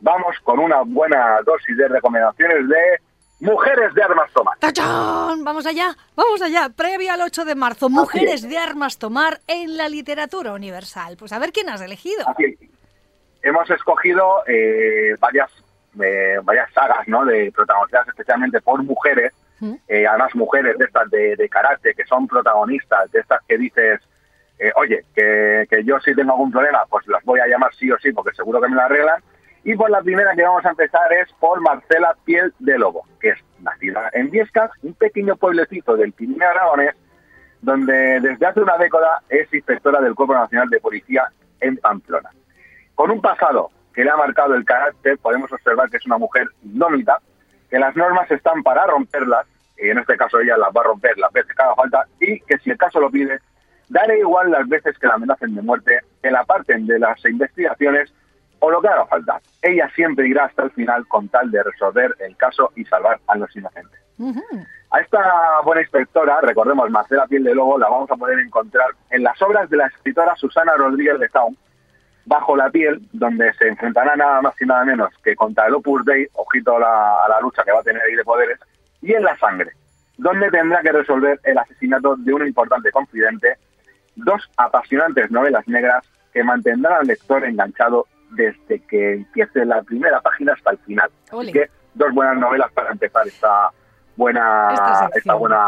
Vamos con una buena dosis de recomendaciones de mujeres de armas tomar. ¡Tachán! Vamos allá, vamos allá. Previo al 8 de marzo, mujeres de armas tomar en la literatura universal. Pues a ver quién has elegido. Así. Hemos escogido eh, varias, eh, varias sagas ¿no? de protagonizadas especialmente por mujeres, eh, además mujeres de estas de, de carácter, que son protagonistas, de estas que dices, eh, oye, que, que yo si tengo algún problema, pues las voy a llamar sí o sí, porque seguro que me lo arreglan. Y por la primera que vamos a empezar es por Marcela Piel de Lobo, que es nacida en Viescas, un pequeño pueblecito del Pirineo Aragonés, donde desde hace una década es inspectora del Cuerpo Nacional de Policía en Pamplona. Con un pasado que le ha marcado el carácter, podemos observar que es una mujer indómita, que las normas están para romperlas, y en este caso ella las va a romper las veces que haga falta, y que si el caso lo pide, daré igual las veces que la amenacen de muerte, que la parten de las investigaciones o lo que haga falta. Ella siempre irá hasta el final con tal de resolver el caso y salvar a los inocentes. A esta buena inspectora, recordemos, Marcela Piel de Lobo, la vamos a poder encontrar en las obras de la escritora Susana Rodríguez de Zaun, Bajo la piel, donde se enfrentará nada más y nada menos que contra el Opus Dei, ojito a la, a la lucha que va a tener ahí de poderes, y en La Sangre, donde tendrá que resolver el asesinato de un importante confidente, dos apasionantes novelas negras que mantendrán al lector enganchado desde que empiece la primera página hasta el final. Así que dos buenas novelas para empezar esta buena Esta esta buena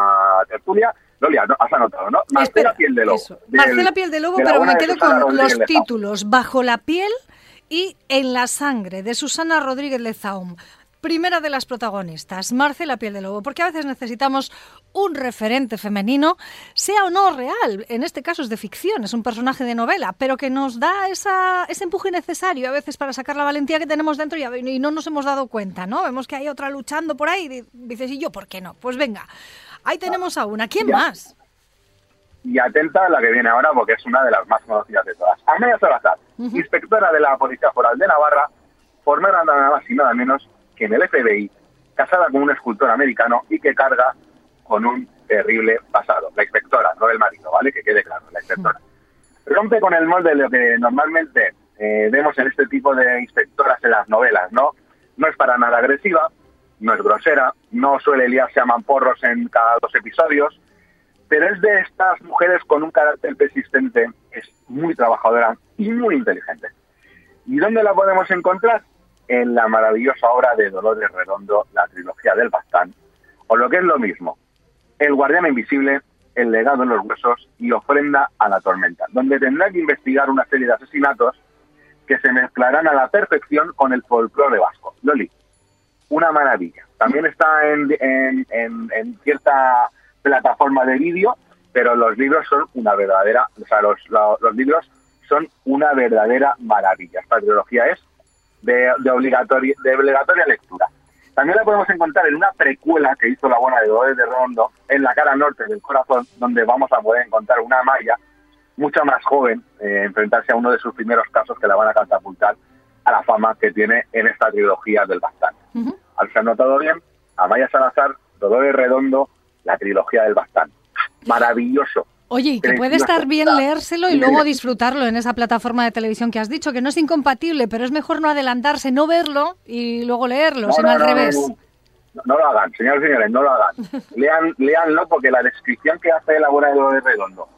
tertulia. Lolia, ¿no? has anotado, ¿no? Marcela Espera, Piel de Lobo. eso. del- Marcela Piel de Lobo, de pero me quedo con Rodríguez los títulos. Bajo la piel y En la sangre, de Susana Rodríguez Lezaum. Primera de las protagonistas, Marcela Piel de Lobo, porque a veces necesitamos un referente femenino, sea o no real, en este caso es de ficción, es un personaje de novela, pero que nos da esa, ese empuje necesario a veces para sacar la valentía que tenemos dentro y, y no nos hemos dado cuenta, ¿no? Vemos que hay otra luchando por ahí y dices, ¿y yo por qué no? Pues venga, ahí tenemos a una. ¿Quién Ya. más? Y atenta a la que viene ahora porque es una de las más conocidas de todas. Amelia Salazar, inspectora de la Policía Foral de Navarra, formada nada más y nada menos que en el FBI, casada con un escultor americano y que carga con un terrible pasado. La inspectora, no el marido, ¿vale? Que quede claro, la inspectora. Rompe con el molde de lo que normalmente eh, vemos en este tipo de inspectoras en las novelas, ¿no? No es para nada agresiva, no es grosera, no suele liarse a mamporros en cada dos episodios, pero es de estas mujeres con un carácter persistente, es muy trabajadora y muy inteligente. ¿Y dónde la podemos encontrar? En la maravillosa obra de Dolores Redondo, la trilogía del Bastán, o lo que es lo mismo, El Guardián Invisible, El Legado en los Huesos y Ofrenda a la Tormenta, donde tendrá que investigar una serie de asesinatos que se mezclarán a la perfección con el folclore vasco. Loli, una maravilla. También está en, cierta plataforma de vídeo, pero los libros son una verdadera, o sea, los, lo- los libros son una verdadera maravilla. Esta trilogía es de, obligatoria, de obligatoria lectura. También la podemos encontrar en una precuela que hizo la buena de Dolores de Rondo, en la cara norte del corazón, donde vamos a poder encontrar una Maya mucho más joven, eh, enfrentarse a uno de sus primeros casos que la van a catapultar a la fama que tiene en esta trilogía del Bastán. Al ser notado bien, Amaya Salazar, Dolores Redondo, la trilogía del Bastán. Maravilloso. Oye, y que puede estar bien leérselo y luego disfrutarlo en esa plataforma de televisión que has dicho, que no es incompatible, pero es mejor no adelantarse, no verlo y luego leerlo, No, sino no, al no, revés. No lo hagan, señores y señores, no lo hagan. Lean, leanlo porque la descripción que hace la buena de Dolores Redondo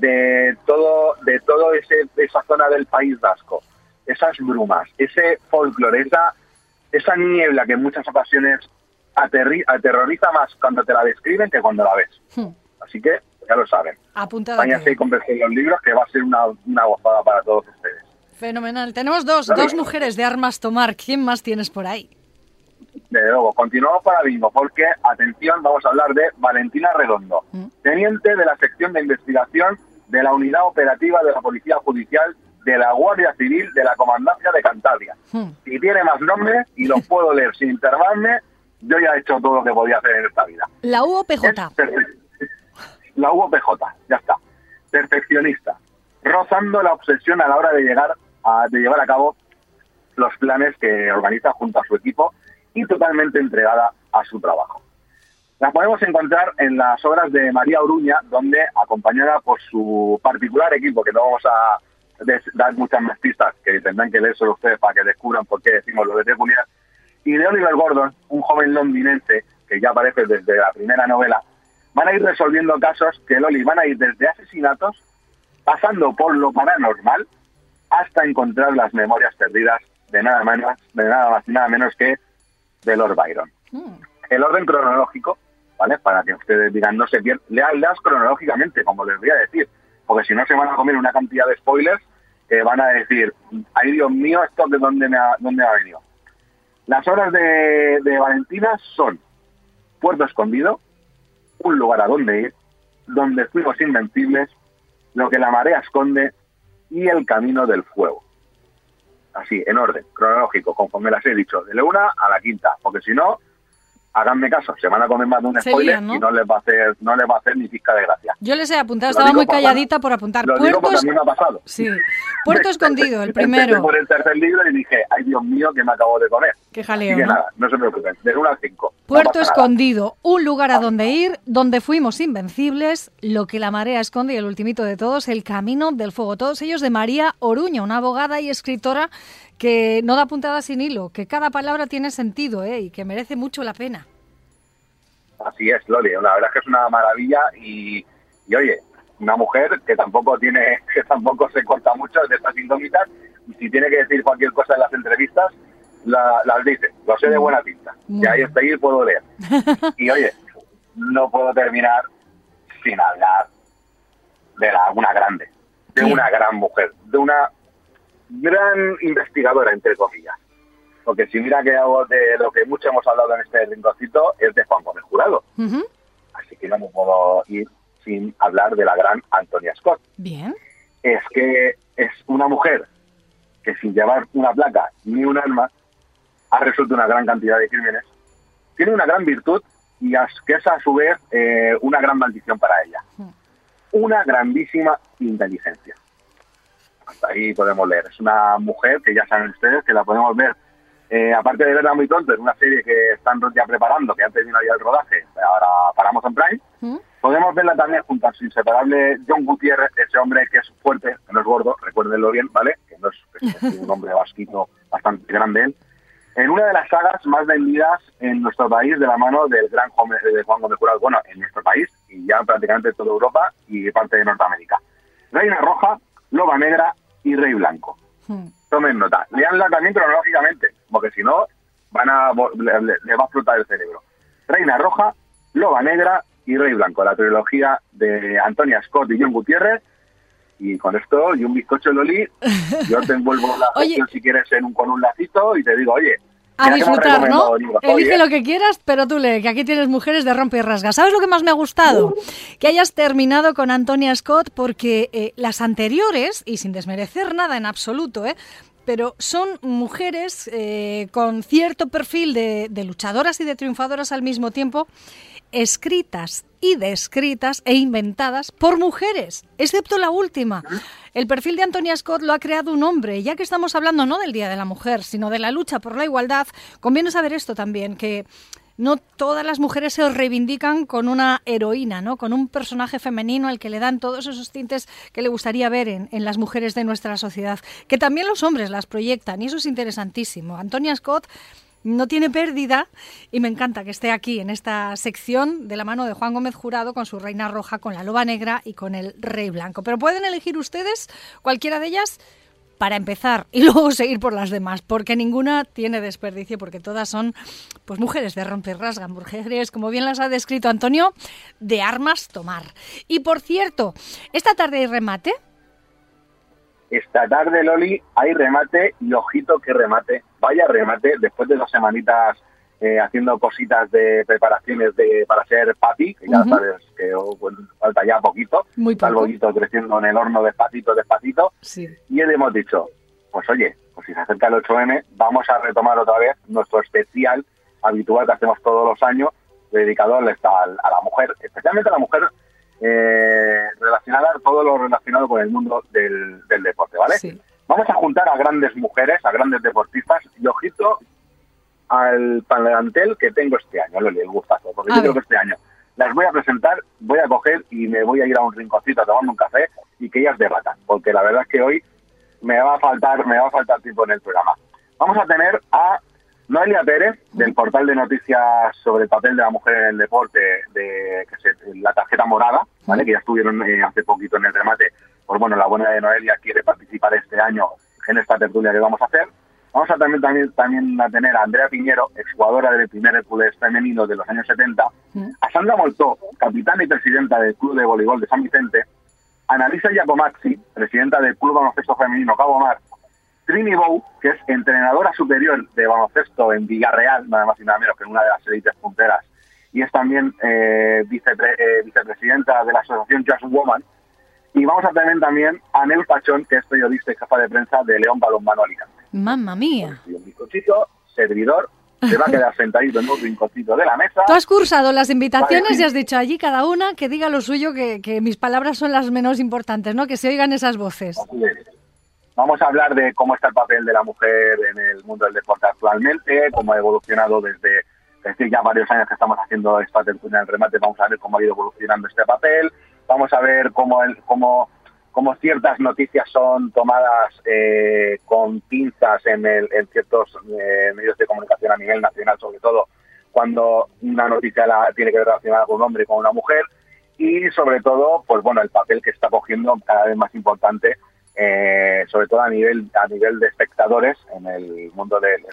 de todo, de todo ese, esa zona del País Vasco, esas brumas, ese folclore, esa, esa niebla que en muchas ocasiones aterroriza más cuando te la describen que cuando la ves. Hmm. Así que ya lo saben. Apuntado. Váyanse y los libros que va a ser una, una gozada para todos ustedes. Fenomenal. Tenemos dos, Dale. dos mujeres de armas tomar. ¿Quién más tienes por ahí? Desde luego, continuamos para bingo, porque, atención, vamos a hablar de Valentina Redondo, teniente de la sección de investigación de la unidad operativa de la Policía Judicial de la Guardia Civil de la Comandancia de Cantabria. Si tiene más nombres y los puedo leer sin intervarme, yo ya he hecho todo lo que podía hacer en esta vida. La UOPJ. Perfe- La UOPJ, ya está. Perfeccionista, rozando la obsesión a la hora de llegar a, de llevar a cabo los planes que organiza junto a su equipo y totalmente entregada a su trabajo. La podemos encontrar en las obras de María Oruña, donde, acompañada por su particular equipo, que no vamos a des- dar muchas más pistas, que tendrán que leer solo ustedes para que descubran por qué decimos lo de peculiar, y de Oliver Gordon, un joven londinense que ya aparece desde la primera novela, van a ir resolviendo casos que Loli van a ir desde asesinatos, pasando por lo paranormal, hasta encontrar las memorias perdidas de nada menos, de nada más y nada menos que de Lord Byron. El orden cronológico, ¿vale? Para que ustedes digan, no se pierdan, leanlas cronológicamente, como les voy a decir, porque si no se van a comer una cantidad de spoilers que van a decir, ay Dios mío, esto de dónde me ha, dónde ha venido. Las obras de, de Valentina son Puerto Escondido, un lugar a donde ir, donde fuimos invencibles, lo que la marea esconde y el camino del fuego. Así, en orden, cronológico, conforme las he dicho, de la una a la quinta, porque si no, háganme caso, se van a comer más de un spoiler y no les va a hacer, no les va a hacer ni pizca de gracia. Yo les he apuntado, Lo estaba digo muy calladita por apuntar. Lo digo Puerto, porque a mí me ha pasado. sí. Puerto Escondido, el primero. por el tercer libro y dije, ay Dios mío, que me acabo de comer. Qué Así jaleo, que ¿no? nada, no se preocupen, del 1 al 5. Puerto Escondido, un lugar a donde ir, donde fuimos invencibles, lo que la marea esconde y el ultimito de todos, el camino del fuego. Todos ellos de María Oruña, una abogada y escritora que no da puntada sin hilo, que cada palabra tiene sentido ¿eh? y que merece mucho la pena. Así es, Loli, la verdad es que es una maravilla y, y oye, una mujer que tampoco tiene, que tampoco se corta mucho de estas indómitas y si tiene que decir cualquier cosa en las entrevistas, la- las dice, lo sé de buena pinta, y ahí está ahí y puedo leer. Y oye, no puedo terminar sin hablar de la, una grande, de una gran mujer, de una gran investigadora, entre comillas. Porque si mira que hago de lo que mucho hemos hablado en este rinconcito es de Juan Gómez Jurado. Así que no me puedo ir sin hablar de la gran Antonia Scott. Bien. Es que es una mujer que sin llevar una placa ni un arma ha resuelto una gran cantidad de crímenes. Tiene una gran virtud y que es a su vez eh, una gran maldición para ella. Una grandísima inteligencia. Hasta ahí podemos leer. Es una mujer que ya saben ustedes que la podemos ver, eh, aparte de verla muy tonto, en una serie que están ya preparando, que han terminado ya el rodaje, ahora para Amazon Prime. Podemos verla también junto a su inseparable John Gutiérrez, ese hombre que es fuerte, que no es gordo, recuérdenlo bien, ¿vale? Que no es, es un hombre vasquito bastante grande él. En una de las sagas más vendidas en nuestro país de la mano del gran Juan, de Juan Gómez Jurado, bueno, en nuestro país y ya prácticamente toda Europa y parte de Norteamérica. Reina Roja, Loba Negra y Rey Blanco. Tomen nota. Leanla también cronológicamente, porque si no, van a, le, le- le va a explotar el cerebro. Reina Roja, Loba Negra y Rey Blanco, la trilogía de Antonia Scott y John Gutiérrez. Y con esto, y un bizcocho Loli, yo te envuelvo la Oye. si quieres en un, con un lacito y te digo, oye, A disfrutar, ¿no? Elige lo que quieras, pero tú lee, que aquí tienes mujeres de rompe y rasga. ¿Sabes lo que más me ha gustado? Que hayas terminado con Antonia Scott porque eh, las anteriores, y sin desmerecer nada en absoluto, ¿eh? pero son mujeres eh, con cierto perfil de, de luchadoras y de triunfadoras al mismo tiempo, escritas y descritas e inventadas por mujeres, excepto la última. El perfil de Antonia Scott lo ha creado un hombre, ya que estamos hablando no del Día de la Mujer, sino de la lucha por la igualdad, conviene saber esto también, que no todas las mujeres se reivindican con una heroína, ¿no? con un personaje femenino al que le dan todos esos tintes que le gustaría ver en, en, las mujeres de nuestra sociedad, que también los hombres las proyectan, y eso es interesantísimo. Antonia Scott no tiene pérdida y me encanta que esté aquí en esta sección de la mano de Juan Gómez Jurado con su reina roja, con la loba negra y con el rey blanco. Pero pueden elegir ustedes cualquiera de ellas para empezar y luego seguir por las demás, porque ninguna tiene desperdicio, porque todas son pues mujeres de romper rasgan, mujeres, como bien las ha descrito Antonio, de armas tomar. Y por cierto, esta tarde hay remate. Esta tarde, Loli, hay remate y ojito que remate, vaya remate, después de dos semanitas eh, haciendo cositas de preparaciones de para ser papi, que ya uh -huh. sabes que oh, falta ya poquito, Muy está el bollito creciendo en el horno despacito, despacito, sí. y le hemos dicho, pues oye, pues si se acerca el 8M, vamos a retomar otra vez nuestro especial habitual que hacemos todos los años, dedicado a la, a la mujer, especialmente a la mujer eh, relacionada, todo lo relacionado con el mundo del, del deporte, ¿vale? Sí. Vamos a juntar a grandes mujeres, a grandes deportistas, y ojito al plantel que tengo este año, Loli, el gustazo, porque A yo ver. creo que este año las voy a presentar, voy a coger y me voy a ir a un rinconcito a tomarme un café y que ellas debatan, porque la verdad es que hoy me va a faltar, me va a faltar tiempo en el programa. Vamos a tener a Noelia Pérez, del portal de noticias sobre el papel de la mujer en el deporte, de que se, la tarjeta morada, ¿vale? que ya estuvieron eh, hace poquito en el remate. Pues bueno, la buena de Noelia quiere participar este año en esta tertulia que vamos a hacer. Vamos a también, también, también a tener a Andrea Piñero, exjugadora del primer Hércules femenino de los años 70, a Sandra Moltó, capitana y presidenta del Club de Voleibol de San Vicente, a Annalisa Giacomazzi, presidenta del Club Baloncesto Femenino Cabo Mar, Trini Bow, que es entrenadora superior de baloncesto en Villarreal, nada más y nada menos que en una de las élites punteras, y es también eh, vicepre, eh, vicepresidenta de la asociación Just Woman. Y vamos a tener también a Neus Pachón, que es periodista y jefa de prensa de León Balonmano Alicante. Mamma mía. Y un bizcochito, servidor, se va a quedar sentadito en un rinconcito de la mesa. Tú has cursado las invitaciones Vale. y has dicho allí cada una que diga lo suyo, que, que mis palabras son las menos importantes, ¿no? Que se oigan esas voces. Vamos a hablar de cómo está el papel de la mujer en el mundo del deporte actualmente, cómo ha evolucionado desde, desde ya varios años que estamos haciendo esta tertulia en remate, vamos a ver cómo ha ido evolucionando este papel, vamos a ver cómo, el, cómo, cómo ciertas noticias son tomadas eh, con pinzas en, el, en ciertos eh, medios de comunicación a nivel nacional, sobre todo cuando una noticia la, tiene que ver relacionada con un hombre y con una mujer, y sobre todo, pues bueno, el papel que está cogiendo cada vez más importante eh, sobre todo a nivel a nivel de espectadores en el mundo del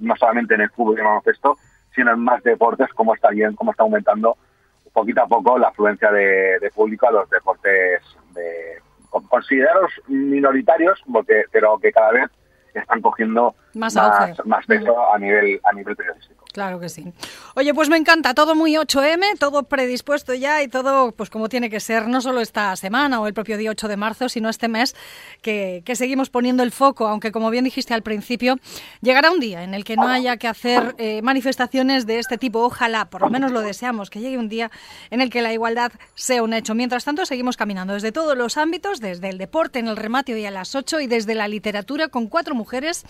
no solamente en el fútbol y el baloncesto sino en más deportes cómo está bien cómo está aumentando poquito a poco la afluencia de, de público a los deportes de, considerados minoritarios porque pero que cada vez están cogiendo Más más, peso a nivel a nivel periodístico Claro que sí. Oye, pues me encanta, todo muy 8M, todo predispuesto ya y todo pues como tiene que ser, no solo esta semana o el propio día 8 de marzo, sino este mes que, seguimos poniendo el foco, aunque como bien dijiste al principio, llegará un día en el que no haya que hacer eh, manifestaciones de este tipo. Ojalá, por lo menos lo deseamos, que llegue un día en el que la igualdad sea un hecho. Mientras tanto, seguimos caminando desde todos los ámbitos, desde el deporte en el remate hoy a las 8 y desde la literatura con cuatro mujeres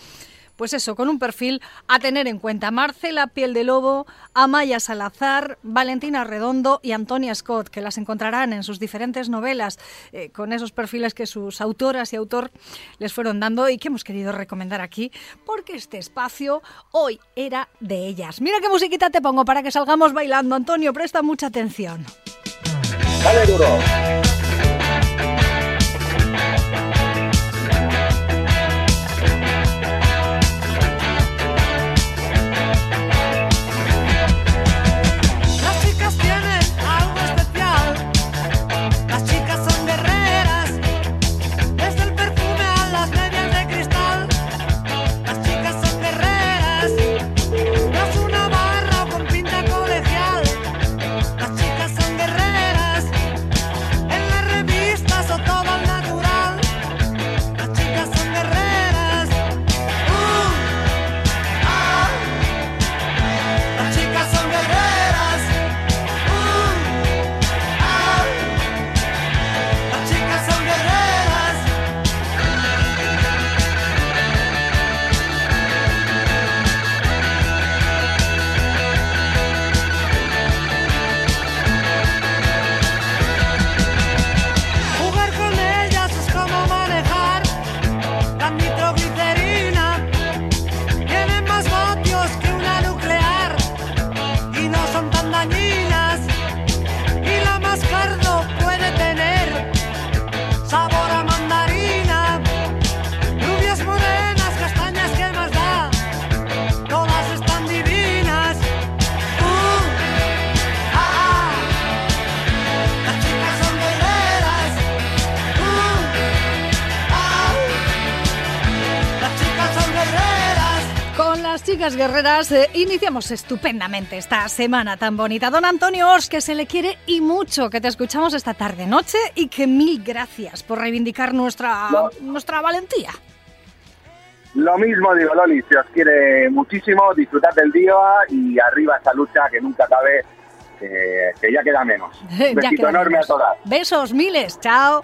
pues eso, con un perfil a tener en cuenta. Marcela Piel de Lobo, Amaya Salazar, Valentina Redondo y Antonia Scott, que las encontrarán en sus diferentes novelas, eh, con esos perfiles que sus autoras y autor les fueron dando y que hemos querido recomendar aquí, porque este espacio hoy era de ellas. Mira qué musiquita te pongo para que salgamos bailando. Antonio, presta mucha atención. Duro. Eh, iniciamos estupendamente esta semana tan bonita. Don Antonio Ors, que se le quiere y mucho, que te escuchamos esta tarde noche y que mil gracias por reivindicar nuestra, nuestra valentía. Lo mismo digo, Loli, se os quiere muchísimo, disfrutad del día y arriba esta lucha que nunca cabe, que, que ya queda menos. Un besito queda enorme menos. a todas. Besos, miles, chao.